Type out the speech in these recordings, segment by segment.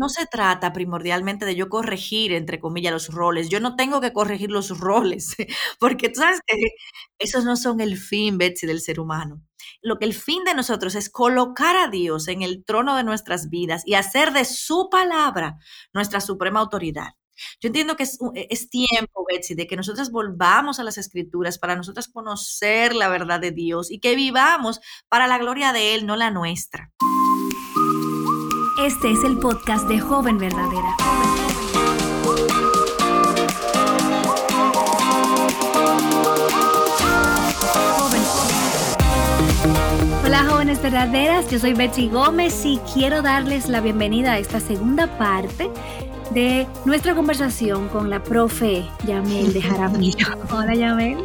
no se trata primordialmente de yo corregir, entre comillas, los roles. Yo no tengo que corregir los roles, porque tú sabes que esos no son el fin, Betsy, del ser humano. Lo que el fin de nosotros es colocar a Dios en el trono de nuestras vidas y hacer de su palabra nuestra suprema autoridad. Yo entiendo que es, e, tiempo, Betsy, de que nosotras volvamos a las escrituras para nosotras conocer la verdad de Dios y que vivamos para la gloria de Él, no la nuestra. Este es el podcast de Joven Verdadera. Hola jóvenes verdaderas, yo soy Betsy Gómez y quiero darles la bienvenida a esta segunda parte de nuestra conversación con la profe Yamel de Jaramillo. Hola Yamel.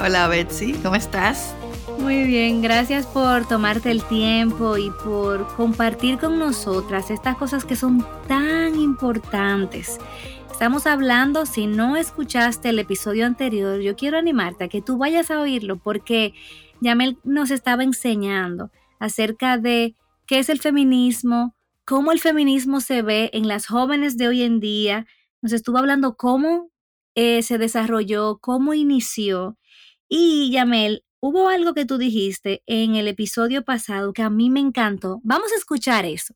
Hola Betsy, ¿cómo estás? Muy bien, gracias por tomarte el tiempo y por compartir con nosotras estas cosas que son tan importantes. Estamos hablando, si no escuchaste el episodio anterior, yo quiero animarte a que tú vayas a oírlo porque Yamel nos estaba enseñando acerca de qué es el feminismo, cómo el feminismo se ve en las jóvenes de hoy en día. Nos estuvo hablando cómo eh, se desarrolló, cómo inició. Y Yamel, Hubo algo que tú dijiste en el episodio pasado que a mí me encantó. Vamos a escuchar eso.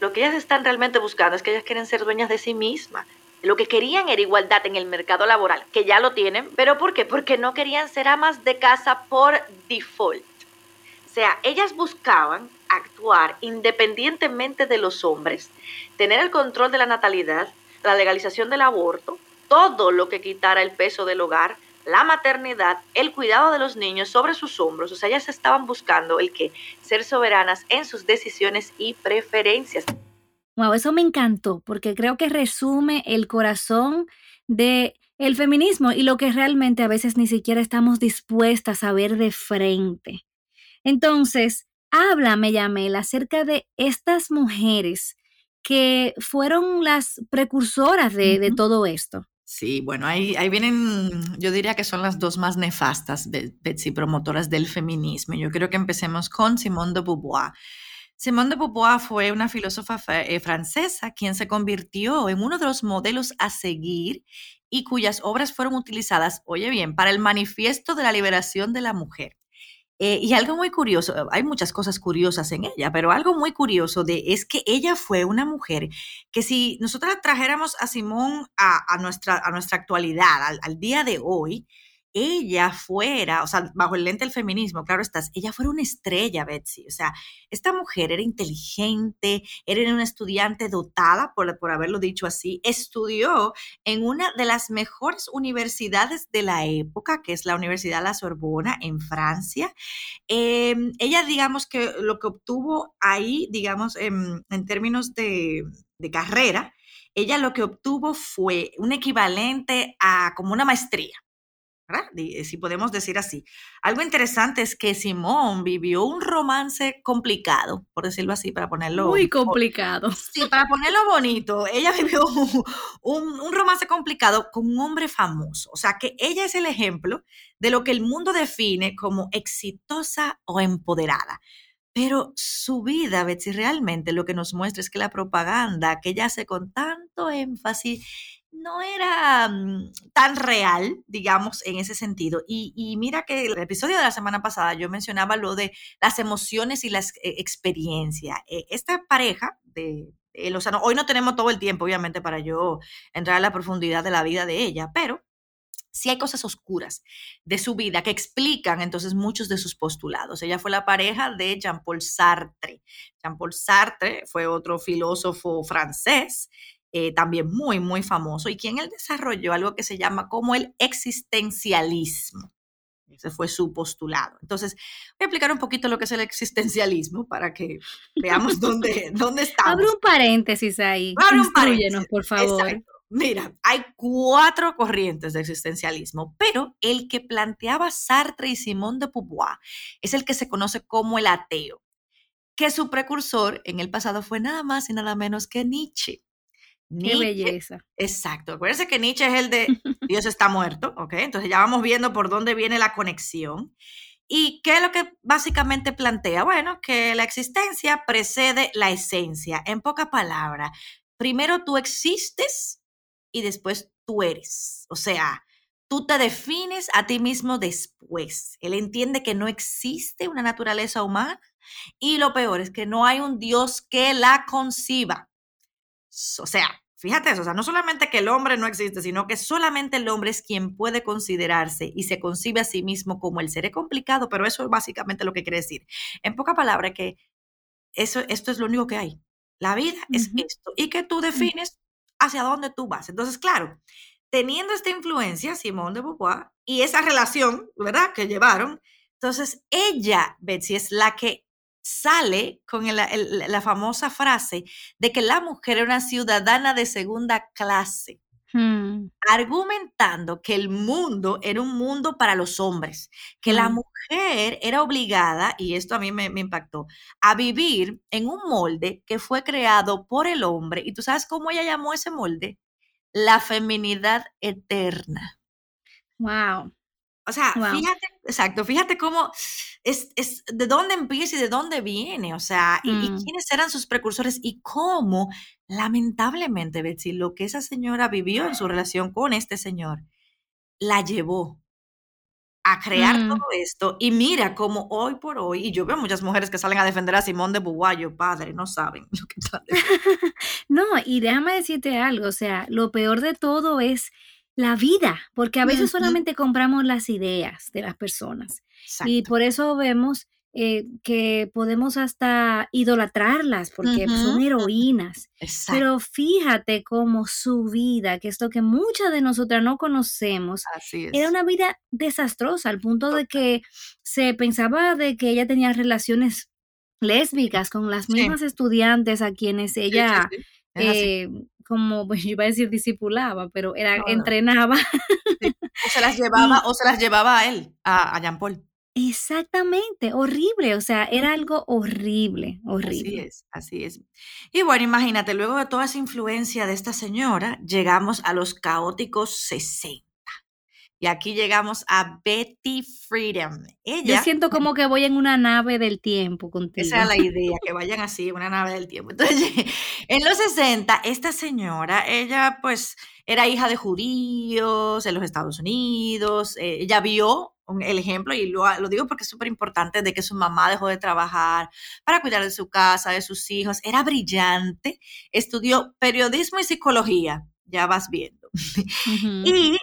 Lo que ellas están realmente buscando es que ellas quieren ser dueñas de sí mismas. Lo que querían era igualdad en el mercado laboral, que ya lo tienen, pero ¿por qué? Porque no querían ser amas de casa por default. O sea, ellas buscaban actuar independientemente de los hombres, tener el control de la natalidad, la legalización del aborto, todo lo que quitara el peso del hogar, la maternidad, el cuidado de los niños sobre sus hombros. O sea, ellas estaban buscando el que ser soberanas en sus decisiones y preferencias. Wow, eso me encantó porque creo que resume el corazón de el feminismo y lo que realmente a veces ni siquiera estamos dispuestas a ver de frente. Entonces, háblame, Yamel, acerca de estas mujeres que fueron las precursoras de, de todo esto. Sí, bueno, ahí, ahí vienen, yo diría que son las dos más nefastas, Betsy, promotoras del feminismo. Yo creo que empecemos con Simone de Beauvoir. Simone de Beauvoir fue una filósofa eh, francesa quien se convirtió en uno de los modelos a seguir y cuyas obras fueron utilizadas, oye bien, para el manifiesto de la liberación de la mujer. Eh, y algo muy curioso, hay muchas cosas curiosas en ella, pero algo muy curioso de, es que ella fue una mujer que si nosotros trajéramos a Simón a, nuestra, a nuestra actualidad, al día de hoy, ella fuera, o sea, bajo el lente del feminismo, claro estás, ella fuera una estrella, Betsy. O sea, esta mujer era inteligente, era una estudiante dotada, por, por haberlo dicho así, estudió en una de las mejores universidades de la época, que es la Universidad La Sorbona en Francia. Em, ella, digamos que lo que obtuvo ahí, digamos, en, términos de, de carrera, ella lo que obtuvo fue un equivalente a como una maestría. Eh, si podemos decir así. Algo interesante es que Simón vivió un romance complicado, por decirlo así, para ponerlo... Muy complicado. Sí, para ponerlo bonito. Ella vivió un, un romance complicado con un hombre famoso. O sea, que ella es el ejemplo de lo que el mundo define como exitosa o empoderada. Pero su vida, Betsy, realmente lo que nos muestra es que la propaganda que ella hace con tanto énfasis no era mm, tan real, digamos, en ese sentido. Y, mira que el episodio de la semana pasada yo mencionaba lo de las emociones y la eh, experiencia. E, esta pareja de, de Lozano, hoy no tenemos todo el tiempo, obviamente, para yo entrar a la profundidad de la vida de ella, pero sí hay cosas oscuras de su vida que explican entonces muchos de sus postulados. Ella fue la pareja de Jean-Paul Sartre. Jean-Paul Sartre fue otro filósofo francés eh, también muy, muy famoso, y quien él desarrolló algo que se llama como el existencialismo. Ese fue su postulado. Entonces, voy a explicar un poquito lo que es el existencialismo para que veamos dónde, dónde estamos. Abre un paréntesis ahí. Abre un paréntesis. por favor. Mira, hay cuatro corrientes de existencialismo, pero el que planteaba Sartre y Simón de Beauvoir es el que se conoce como el ateo, que su precursor en el pasado fue nada más y nada menos que Nietzsche. Qué belleza. Exacto. Acuérdense que Nietzsche es el de Dios está muerto, ¿ok? Entonces ya vamos viendo por dónde viene la conexión. ¿Y qué es lo que básicamente plantea? Bueno, que la existencia precede la esencia. En pocas palabras, primero tú existes y después tú eres. O sea, tú te defines a ti mismo después. Él entiende que no existe una naturaleza humana y lo peor es que no hay un Dios que la conciba. O sea, fíjate eso, o sea, no solamente que el hombre no existe, sino que solamente el hombre es quien puede considerarse y se concibe a sí mismo como el ser. Es complicado, pero eso es básicamente lo que quiere decir. En pocas palabras, que eso, esto es lo único que hay. La vida es esto y que tú mm. defines hacia dónde tú vas. Entonces, claro, teniendo esta influencia, Simón de Beauvoir, y esa relación, ¿verdad?, que llevaron, entonces ella, Betsy, es la que sale con la famosa frase de que la mujer era una ciudadana de segunda clase, hmm. argumentando que el mundo era un mundo para los hombres, que la hmm. mujer era obligada, y esto a mí me, me impactó, a vivir en un molde que fue creado por el hombre. ¿Y tú sabes cómo ella llamó ese molde? La feminidad eterna. Wow. O sea, fíjate, exacto, fíjate cómo es, es, de dónde empieza y de dónde viene, o sea, y, mm. quiénes eran sus precursores y cómo, lamentablemente, Betsy, lo que esa señora vivió en su relación con este señor, la llevó a crear mm. todo esto. Y mira cómo hoy por hoy, y yo veo muchas mujeres que salen a defender a Simón de Beauvoir, padre, no saben lo que están No, y déjame decirte algo, o sea, lo peor de todo es la vida, porque a veces solamente compramos las ideas de las personas. Y por eso vemos eh, que podemos hasta idolatrarlas porque son heroínas. Pero fíjate cómo su vida, que es lo que muchas de nosotras no conocemos, era una vida desastrosa al punto de que se pensaba de que ella tenía relaciones lésbicas con las mismas estudiantes a quienes ella eh, como, pues yo iba a decir discipulaba, pero era, entrenaba. O se las llevaba, o se las llevaba a él, a, a Jean Paul. Exactamente, horrible, o sea, era algo horrible, horrible. Así es, así es. Y bueno, imagínate, luego de toda esa influencia de esta señora, llegamos a los caóticos 60. Y aquí llegamos a Betty Freedom. Ella, Yo siento como que voy en una nave del tiempo contigo. Esa es la idea, que vayan así, una nave del tiempo. Entonces, en los 60, esta señora, ella pues era hija de judíos en los Estados Unidos. Eh, ella vio el ejemplo, y lo, lo digo porque es súper importante, de que su mamá dejó de trabajar para cuidar de su casa, de sus hijos. Era brillante, estudió periodismo y psicología, ya vas viendo. Y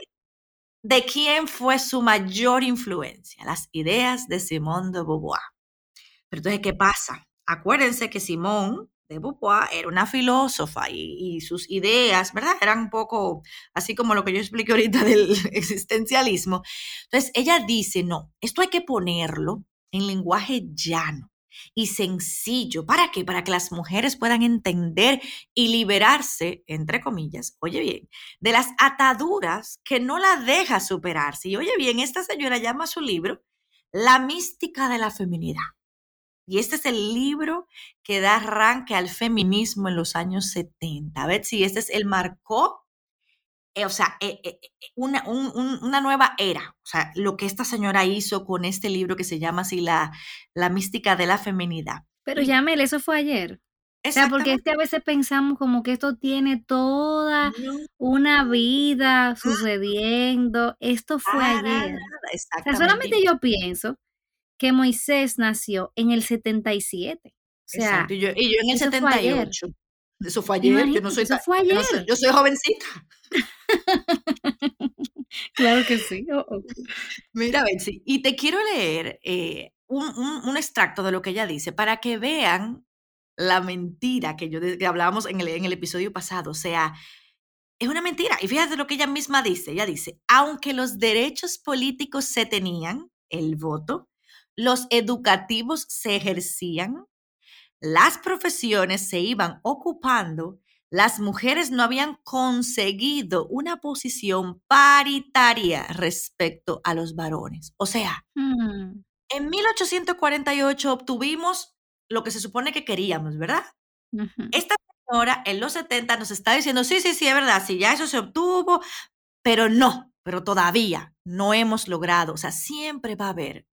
de quién fue su mayor influencia, las ideas de Simone de Beauvoir. Pero entonces, ¿qué pasa? Acuérdense que Simone de Beauvoir era una filósofa y, sus ideas, ¿verdad? Eran un poco así como lo que yo expliqué ahorita del existencialismo. Entonces, ella dice, no, esto hay que ponerlo en lenguaje llano y sencillo. ¿Para qué? Para que las mujeres puedan entender y liberarse, entre comillas, oye bien, de las ataduras que no la deja superarse. Y oye bien, esta señora llama su libro La mística de la feminidad. Y este es el libro que da arranque al feminismo en los años 70. A ver si este es el marcó eh, o sea, eh, eh, una, una, nueva era. O sea, lo que esta señora hizo con este libro que se llama así La, la mística de la feminidad. Pero Yamel, eso fue ayer. O sea, porque es que a veces pensamos como que esto tiene toda una vida sucediendo. Esto fue ayer. O sea, solamente yo pienso que Moisés nació en el 77. O sea, y yo, y yo en el 78. Eso fue ayer, yo no soy, eso fue ayer. Yo, soy jovencita. claro que sí. Oh, oh. Mira, Betsy, y te quiero leer eh, un, un, extracto de lo que ella dice para que vean la mentira que yo que hablábamos en el, en el episodio pasado. O sea, es una mentira. Y fíjate lo que ella misma dice. Ella dice, aunque los derechos políticos se tenían, el voto, los educativos se ejercían, las profesiones se iban ocupando, las mujeres no habían conseguido una posición paritaria respecto a los varones. O sea, mm. en 1848 obtuvimos lo que se supone que queríamos, ¿verdad? Esta señora en los 70 nos está diciendo, sí, sí, sí, es verdad, sí, ya eso se obtuvo, pero no, pero todavía no hemos logrado, o sea, siempre va a haber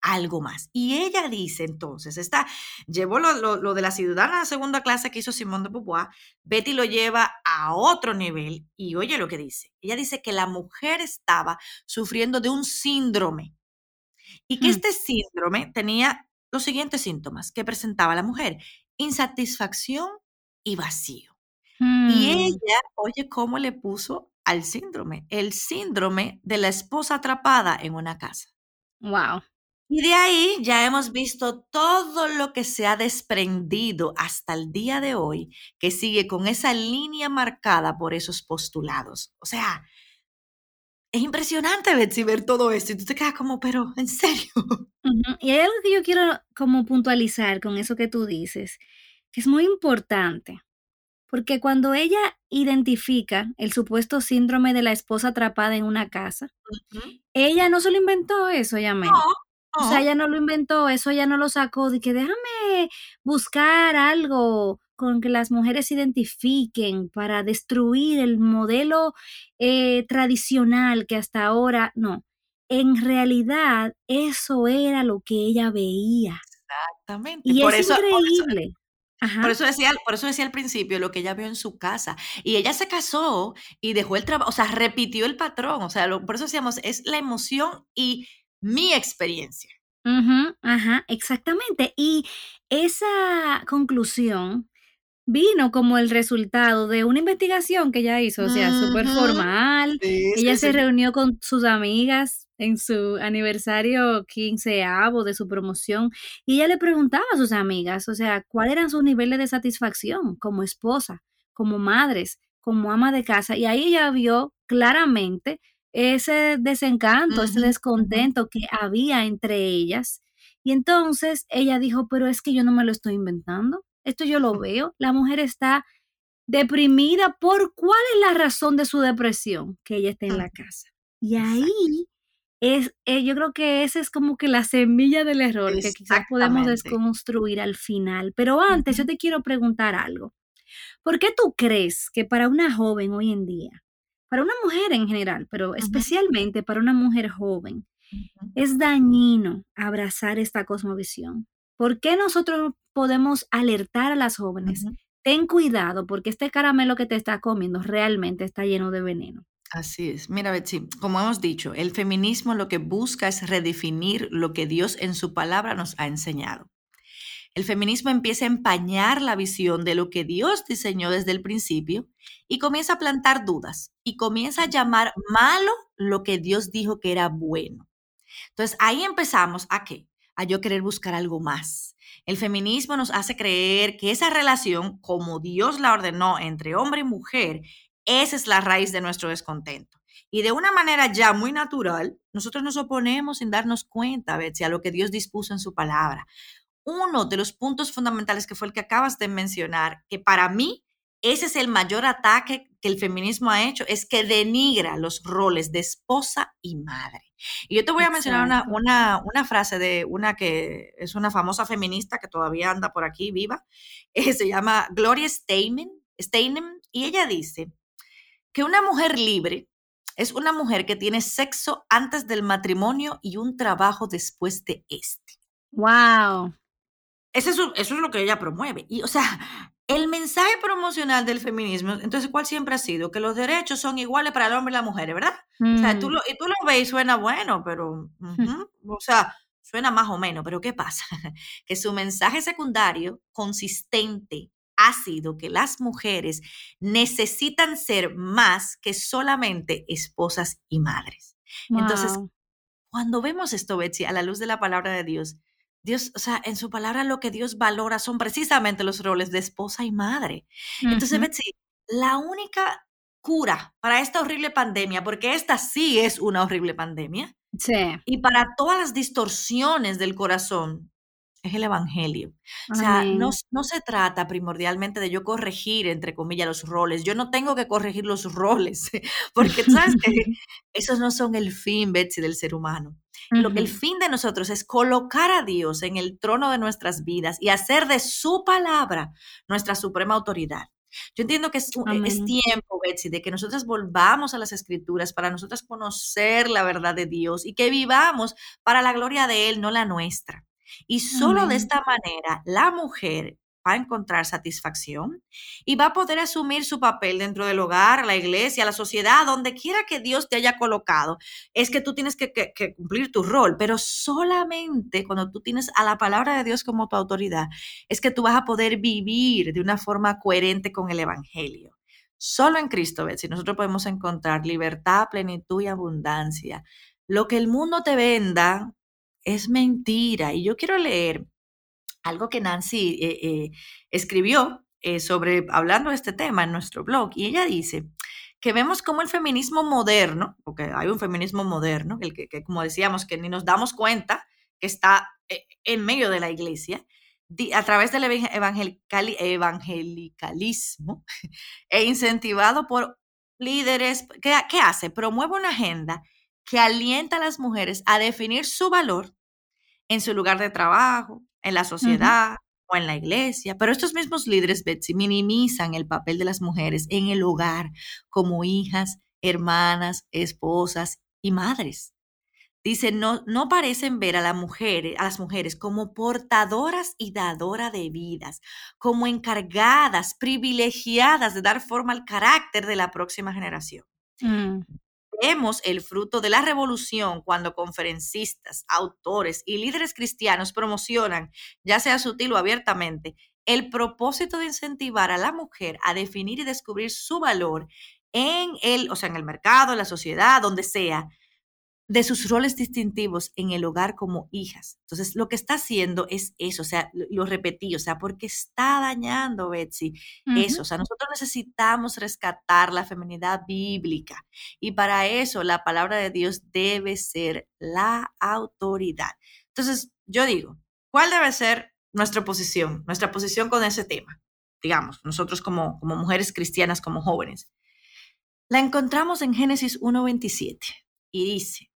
algo más. Y ella dice entonces, está, llevó lo, de la ciudadana de segunda clase que hizo Simón de Beauvoir, Betty lo lleva a otro nivel y oye lo que dice. Ella dice que la mujer estaba sufriendo de un síndrome y que hmm. este síndrome tenía los siguientes síntomas que presentaba la mujer, insatisfacción y vacío. Y hmm. ella, oye, ¿cómo le puso al síndrome? El síndrome de la esposa atrapada en una casa. Wow. Y de ahí ya hemos visto todo lo que se ha desprendido hasta el día de hoy, que sigue con esa línea marcada por esos postulados. O sea, es impresionante, Betsy, ver todo esto y tú te quedas como, pero, ¿en serio? Y hay algo que yo quiero como puntualizar con eso que tú dices, que es muy importante, porque cuando ella identifica el supuesto síndrome de la esposa atrapada en una casa, ella no se lo inventó eso, ya No, o sea, ella no lo inventó, eso ya no lo sacó, de que déjame buscar algo con que las mujeres se identifiquen para destruir el modelo eh, tradicional que hasta ahora, no, en realidad eso era lo que ella veía. Exactamente. Y es increíble. Por eso, decía, por eso decía al principio lo que ella vio en su casa. Y ella se casó y dejó el trabajo, o sea, repitió el patrón. O sea, por eso decíamos, es la emoción y mi experiencia. ajá, exactamente. Y esa conclusión vino como el resultado de una investigación que ella hizo, o sea, súper formal. ella se reunió con sus amigas en su aniversario quinceavo de su promoción y ella le preguntaba a sus amigas, o sea, cuáles eran sus niveles de satisfacción como esposa, como madres, como ama de casa. Y ahí ella vio claramente ese desencanto, ese descontento que había entre ellas. Y entonces ella dijo, pero es que yo no me lo estoy inventando, esto yo lo veo, la mujer está deprimida por cuál es la razón de su depresión, que ella esté en la casa. Y ahí es, eh, yo creo que esa es como que la semilla del error que quizás podemos desconstruir al final. Pero antes yo te quiero preguntar algo. ¿Por qué tú crees que para una joven hoy en día para una mujer en general, pero especialmente para una mujer joven, es dañino abrazar esta cosmovisión. ¿Por qué nosotros podemos alertar a las jóvenes? Ten cuidado porque este caramelo que te está comiendo realmente está lleno de veneno. Así es. Mira, Betsy, como hemos dicho, el feminismo lo que busca es redefinir lo que Dios en su palabra nos ha enseñado el feminismo empieza a empañar la visión de lo que Dios diseñó desde el principio y comienza a plantar dudas y comienza a llamar malo lo que Dios dijo que era bueno. Entonces ahí empezamos a qué? A yo querer buscar algo más. El feminismo nos hace creer que esa relación, como Dios la ordenó entre hombre y mujer, esa es la raíz de nuestro descontento. Y de una manera ya muy natural, nosotros nos oponemos sin darnos cuenta, Betsy, a lo que Dios dispuso en su palabra uno de los puntos fundamentales que fue el que acabas de mencionar, que para mí ese es el mayor ataque que el feminismo ha hecho, es que denigra los roles de esposa y madre. Y yo te voy a mencionar una, una, frase de una que es una famosa feminista que todavía anda por aquí viva, eh, se llama Gloria Steinem, Steinem, y ella dice que una mujer libre es una mujer que tiene sexo antes del matrimonio y un trabajo después de este. Wow. Eso es, eso es lo que ella promueve. Y, o sea, el mensaje promocional del feminismo, entonces, ¿cuál siempre ha sido? Que los derechos son iguales para el hombre y la mujer, ¿verdad? O sea, tú mm. lo, y tú lo ves y suena bueno, pero, o sea, suena más o menos, pero ¿qué pasa? que su mensaje secundario consistente ha sido que las mujeres necesitan ser más que solamente esposas y madres. Entonces, cuando vemos esto, Betsy, a la luz de la palabra de Dios, Dios, o sea, en su palabra lo que Dios valora son precisamente los roles de esposa y madre. Entonces, Betsy, la única cura para esta horrible pandemia, porque esta sí es una horrible pandemia, sí. y para todas las distorsiones del corazón, es el Evangelio. O sea, no, no, se trata primordialmente de yo corregir, entre comillas, los roles. Yo no tengo que corregir los roles, porque sabes esos no son el fin, Betsy, del ser humano. Lo que el fin de nosotros es colocar a Dios en el trono de nuestras vidas y hacer de su palabra nuestra suprema autoridad. Yo entiendo que es, es, tiempo, Betsy, de que nosotras volvamos a las escrituras para nosotras conocer la verdad de Dios y que vivamos para la gloria de Él, no la nuestra. Y solo de esta manera la mujer va a encontrar satisfacción y va a poder asumir su papel dentro del hogar, la iglesia, la sociedad, donde quiera que Dios te haya colocado. Es que tú tienes que, cumplir tu rol, pero solamente cuando tú tienes a la palabra de Dios como tu autoridad, es que tú vas a poder vivir de una forma coherente con el Evangelio. Solo en Cristo, si nosotros podemos encontrar libertad, plenitud y abundancia. Lo que el mundo te venda es mentira. Y yo quiero leer algo que Nancy eh, eh, escribió eh, sobre, hablando de este tema en nuestro blog, y ella dice que vemos como el feminismo moderno, porque hay un feminismo moderno, el que, como decíamos, que ni nos damos cuenta que está en medio de la iglesia, a través del evangelicalismo e incentivado por líderes, ¿qué, ¿qué hace? Promueve una agenda que alienta a las mujeres a definir su valor en su lugar de trabajo, en la sociedad o en la iglesia. Pero estos mismos líderes, Betsy, minimizan el papel de las mujeres en el hogar como hijas, hermanas, esposas y madres. Dice, no, no parecen ver a, la mujer, a las mujeres como portadoras y dadoras de vidas, como encargadas, privilegiadas de dar forma al carácter de la próxima generación. Mm vemos el fruto de la revolución cuando conferencistas, autores y líderes cristianos promocionan, ya sea sutil o abiertamente, el propósito de incentivar a la mujer a definir y descubrir su valor en el, o sea, en el mercado, en la sociedad, donde sea, de sus roles distintivos en el hogar como hijas. Entonces, lo que está haciendo es eso, o sea, lo repetí, o sea, porque está dañando, Betsy, eso. O sea, nosotros necesitamos rescatar la feminidad bíblica y para eso la palabra de Dios debe ser la autoridad. Entonces, yo digo, ¿cuál debe ser nuestra posición, nuestra posición con ese tema? Digamos, nosotros como, como mujeres cristianas, como jóvenes. La encontramos en Génesis 1.27 y dice,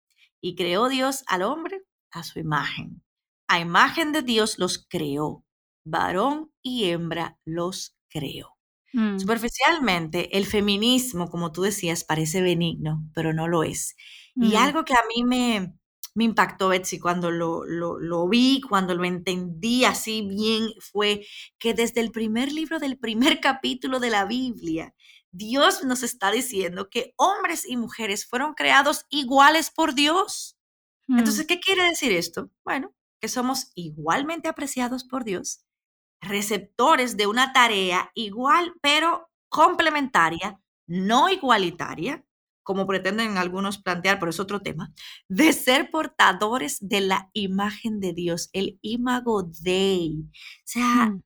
y creó Dios al hombre a su imagen. A imagen de Dios los creó. Varón y hembra los creó. Mm. Superficialmente, el feminismo, como tú decías, parece benigno, pero no lo es. Y mm. algo que a mí me, me impactó, Betsy, cuando lo, lo, lo, vi, cuando lo entendí así bien, fue que desde el primer libro del primer capítulo de la Biblia, Dios nos está diciendo que hombres y mujeres fueron creados iguales por Dios. Mm. Entonces, ¿qué quiere decir esto? Bueno, que somos igualmente apreciados por Dios, receptores de una tarea igual, pero complementaria, no igualitaria, como pretenden algunos plantear, pero es otro tema, de ser portadores de la imagen de Dios, el imago Dei. O sea, mm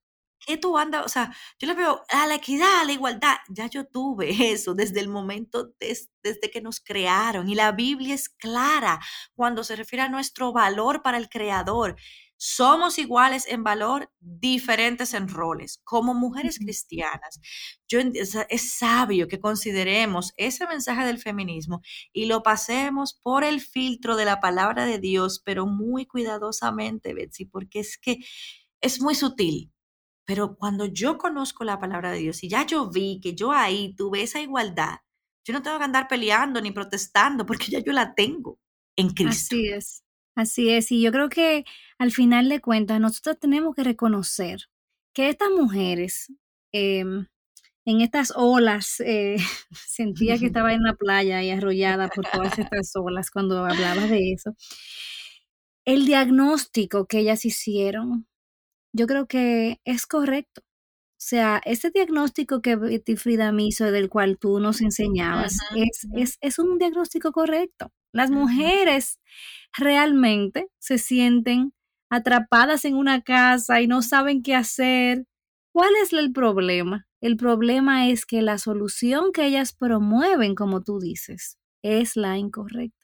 qué tú andas? O sea, yo le veo a la equidad, a la igualdad. Ya yo tuve eso desde el momento desde que nos crearon. Y la Biblia es clara cuando se refiere a nuestro valor para el Creador. Somos iguales en valor, diferentes en roles. Como mujeres cristianas, yo, es sabio que consideremos ese mensaje del feminismo y lo pasemos por el filtro de la palabra de Dios, pero muy cuidadosamente, Betsy, porque es que es muy sutil pero cuando yo conozco la palabra de Dios y ya yo vi que yo ahí tuve esa igualdad, yo no tengo que andar peleando ni protestando porque ya yo la tengo en Cristo. Así es, así es. Y yo creo que al final de cuentas nosotros tenemos que reconocer que estas mujeres em, en estas olas, eh, sentía que estaba en la playa y arrollada por todas estas olas cuando hablaba de eso. El diagnóstico que ellas hicieron yo creo que es correcto. O sea, ese diagnóstico que Betty Frida me hizo, del cual tú nos enseñabas, es, es, un diagnóstico correcto. Las mujeres realmente se sienten atrapadas en una casa y no saben qué hacer. ¿Cuál es el problema? El problema es que la solución que ellas promueven, como tú dices, es la incorrecta.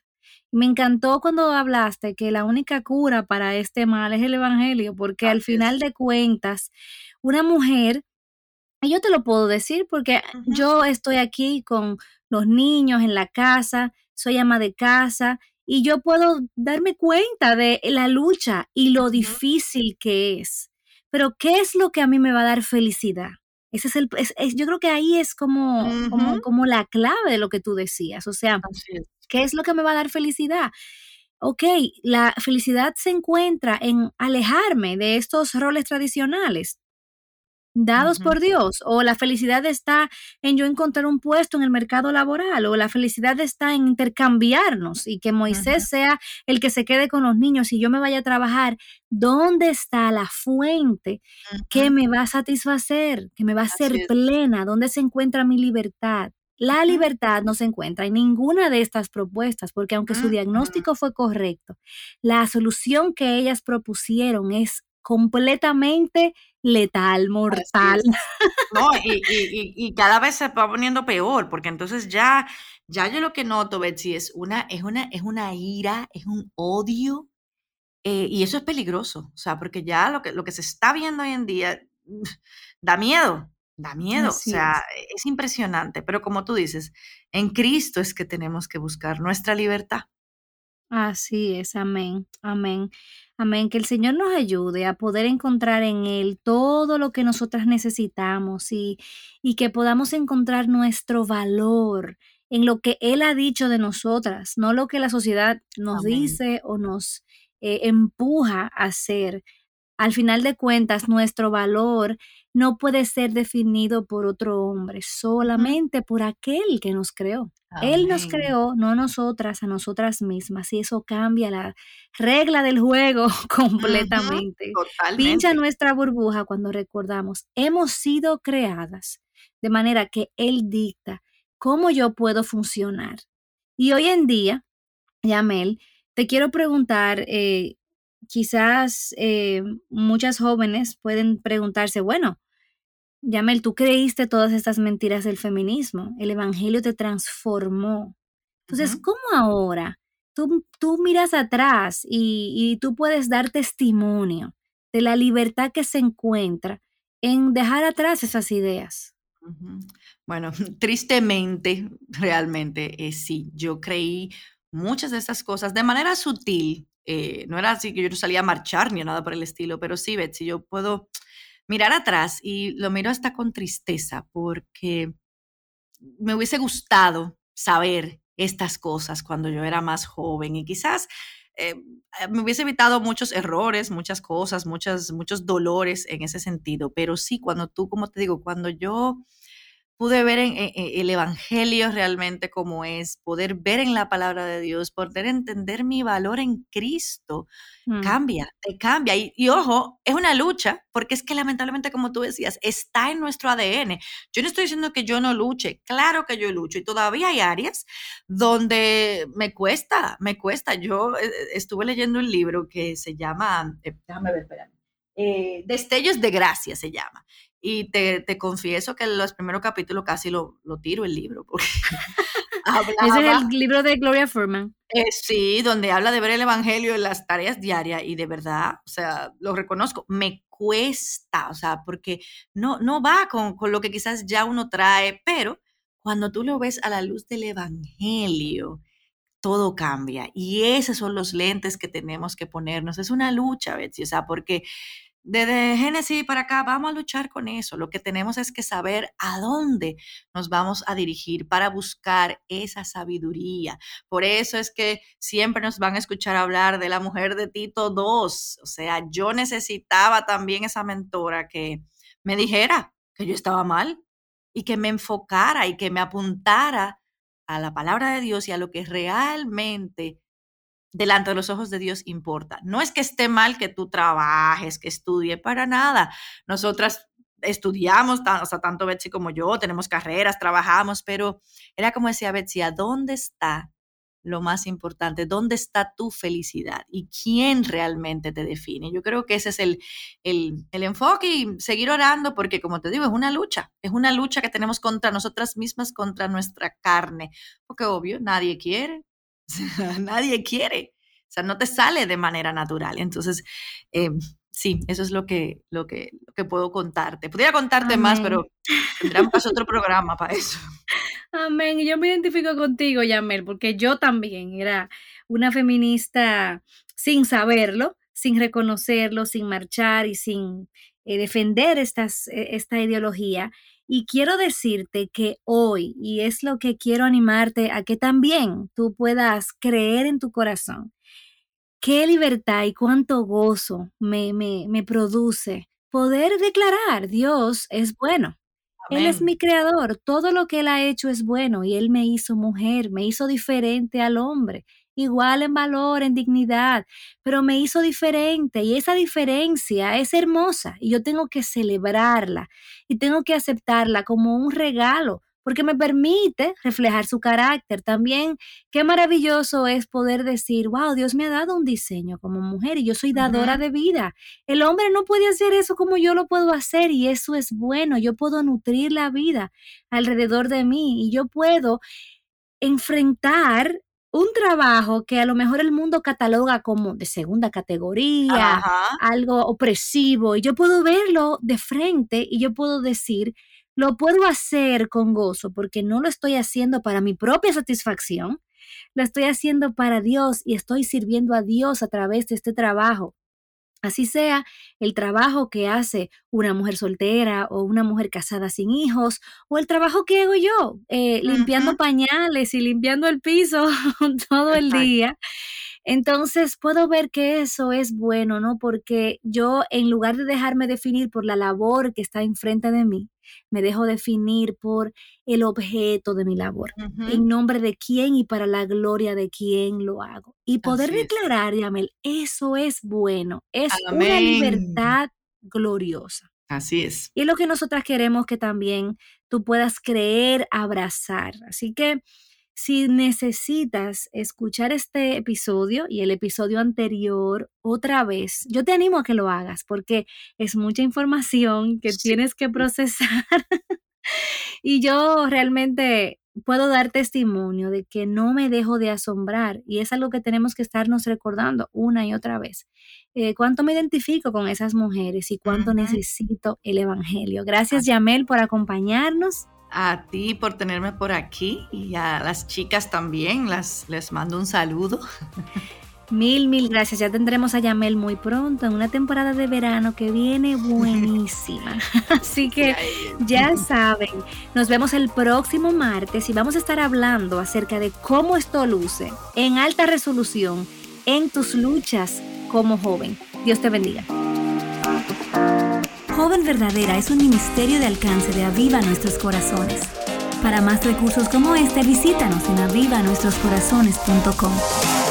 Me encantó cuando hablaste que la única cura para este mal es el Evangelio, porque al final de cuentas, una mujer, y yo te lo puedo decir porque yo estoy aquí con los niños en la casa, soy ama de casa, y yo puedo darme cuenta de la lucha y lo difícil que es. Pero ¿qué es lo que a mí me va a dar felicidad? Ese es el, yo creo que ahí es como, como, como, la clave de lo que tú decías. O sea, ¿qué es lo que me va a dar felicidad? Ok, la felicidad se encuentra en alejarme de estos roles tradicionales dados por Dios, o la felicidad está en yo encontrar un puesto en el mercado laboral, o la felicidad está en intercambiarnos y que Moisés sea el que se quede con los niños y yo me vaya a trabajar. ¿Dónde está la fuente que me va a satisfacer, que me va a hacer plena? ¿Dónde se encuentra mi libertad? La libertad no se encuentra en ninguna de estas propuestas, porque aunque su diagnóstico fue correcto, la solución que ellas propusieron es completamente letal, mortal. No, y, cada vez se va poniendo peor, porque entonces ya, ya yo lo que noto, Betsy, es una, es una, es una ira, es un odio, eh, y eso es peligroso, o sea, porque ya lo que, lo que se está viendo hoy en día da miedo, da miedo, o sea, es impresionante, pero como tú dices, en Cristo es que tenemos que buscar nuestra libertad. Así es, amén, amén. Amén, que el Señor nos ayude a poder encontrar en Él todo lo que nosotras necesitamos y, y que podamos encontrar nuestro valor en lo que Él ha dicho de nosotras, no lo que la sociedad nos dice o nos eh, empuja a hacer. Al final de cuentas, nuestro valor no puede ser definido por otro hombre, solamente por aquel que nos creó. Él nos creó, no nosotras, a nosotras mismas, y eso cambia la regla del juego completamente. Pincha nuestra burbuja cuando recordamos, hemos sido creadas de manera que Él dicta cómo yo puedo funcionar. Y hoy en día, Yamel, te quiero preguntar, eh, quizás eh, muchas jóvenes pueden preguntarse, bueno, Yamel, tú creíste todas estas mentiras del feminismo, el Evangelio te transformó. Entonces, ¿cómo ahora tú, tú miras atrás y, tú puedes dar testimonio de la libertad que se encuentra en dejar atrás esas ideas? Bueno, tristemente, realmente, eh, sí, yo creí muchas de estas cosas de manera sutil. Eh, no era así que yo no salía a marchar ni nada por el estilo, pero sí, Betsy, yo puedo mirar atrás y lo miro hasta con tristeza porque me hubiese gustado saber estas cosas cuando yo era más joven y quizás eh, me hubiese evitado muchos errores, muchas cosas, muchas, muchos dolores en ese sentido. Pero sí, cuando tú, como te digo, cuando yo pude ver en, el Evangelio realmente como es, poder ver en la palabra de Dios, poder entender mi valor en Cristo, mm. cambia, te cambia. Y, ojo, es una lucha, porque es que lamentablemente, como tú decías, está en nuestro ADN. Yo no estoy diciendo que yo no luche, claro que yo lucho, y todavía hay áreas donde me cuesta, me cuesta. Yo eh, estuve leyendo un libro que se llama, eh, déjame ver, espérame. Eh, Destellos de Gracia se llama. Y te, te, confieso que en los primeros capítulos casi lo, lo tiro el libro. Porque Ese es el libro de Gloria Furman. Eh, sí, donde habla de ver el Evangelio en las tareas diarias y de verdad, o sea, lo reconozco, me cuesta, o sea, porque no, no va con, con lo que quizás ya uno trae, pero cuando tú lo ves a la luz del Evangelio, todo cambia. Y esos son los lentes que tenemos que ponernos. Es una lucha, Betsy, o sea, porque desde Génesis para acá vamos a luchar con eso. Lo que tenemos es que saber a dónde nos vamos a dirigir para buscar esa sabiduría. Por eso es que siempre nos van a escuchar hablar de la mujer de Tito II. O sea, yo necesitaba también esa mentora que me dijera que yo estaba mal y que me enfocara y que me apuntara a la palabra de Dios y a lo que realmente delante de los ojos de Dios importa. No es que esté mal que tú trabajes, que estudie, para nada. Nosotras estudiamos, o tanto Betsy como yo, tenemos carreras, trabajamos, pero era como decía Betsy, ¿a dónde está lo más importante? ¿Dónde está tu felicidad? ¿Y quién realmente te define? Yo creo que ese es el, el, el enfoque y seguir orando porque, como te digo, es una lucha, es una lucha que tenemos contra nosotras mismas, contra nuestra carne, porque obvio, nadie quiere, nadie quiere. O sea, no te sale de manera natural. Entonces, eh, sí, eso es lo que, lo, que, que puedo contarte. Podría contarte más, pero tendremos otro programa para eso. Amén. Yo me identifico contigo, Yamel, porque yo también era una feminista sin saberlo, sin reconocerlo, sin marchar y sin, eh, defender estas, e, esta ideología. Y quiero decirte que hoy, y es lo que quiero animarte a que también tú puedas creer en tu corazón, qué libertad y cuánto gozo me, me, me produce poder declarar, Dios es bueno. Él es mi creador, todo lo que Él ha hecho es bueno y Él me hizo mujer, me hizo diferente al hombre igual en valor, en dignidad, pero me hizo diferente y esa diferencia es hermosa y yo tengo que celebrarla y tengo que aceptarla como un regalo porque me permite reflejar su carácter. También qué maravilloso es poder decir, wow, Dios me ha dado un diseño como mujer y yo soy dadora de vida. El hombre no puede hacer eso como yo lo puedo hacer y eso es bueno. Yo puedo nutrir la vida alrededor de mí y yo puedo enfrentar un trabajo que a lo mejor el mundo cataloga como de segunda categoría, algo opresivo, y yo puedo verlo de frente y yo puedo decir, lo puedo hacer con gozo porque no lo estoy haciendo para mi propia satisfacción, lo estoy haciendo para Dios y estoy sirviendo a Dios a través de este trabajo. Así sea el trabajo que hace una mujer soltera o una mujer casada sin hijos, o el trabajo que hago yo, eh, limpiando pañales y limpiando el piso todo el día. Entonces puedo ver que eso es bueno, ¿no? Porque yo, en lugar de dejarme definir por la labor que está enfrente de mí, me dejo definir por el objeto de mi labor, en nombre de quién y para la gloria de quién lo hago. Y poder declarar, Yamel, eso es bueno, es una libertad gloriosa. Así es. Y es lo que nosotras queremos que también tú puedas creer, abrazar. Así que si necesitas escuchar este episodio y el episodio anterior otra vez, yo te animo a que lo hagas porque es mucha información que tienes que procesar. y yo realmente puedo dar testimonio de que no me dejo de asombrar y es algo que tenemos que estarnos recordando una y otra vez. Eh, cuánto me identifico con esas mujeres y cuánto necesito el Evangelio. Gracias, Yamel, por acompañarnos a ti por tenerme por aquí y a las chicas también, las, les mando un saludo. Mil, mil gracias. Ya tendremos a Yamel muy pronto en una temporada de verano que viene buenísima. Así que ya saben, nos vemos el próximo martes y vamos a estar hablando acerca de cómo esto luce en alta resolución en tus luchas como joven. Dios te bendiga. Joven Verdadera es un ministerio de alcance de Aviva Nuestros Corazones. Para más recursos como este, visítanos en avivanuestroscorazones.com.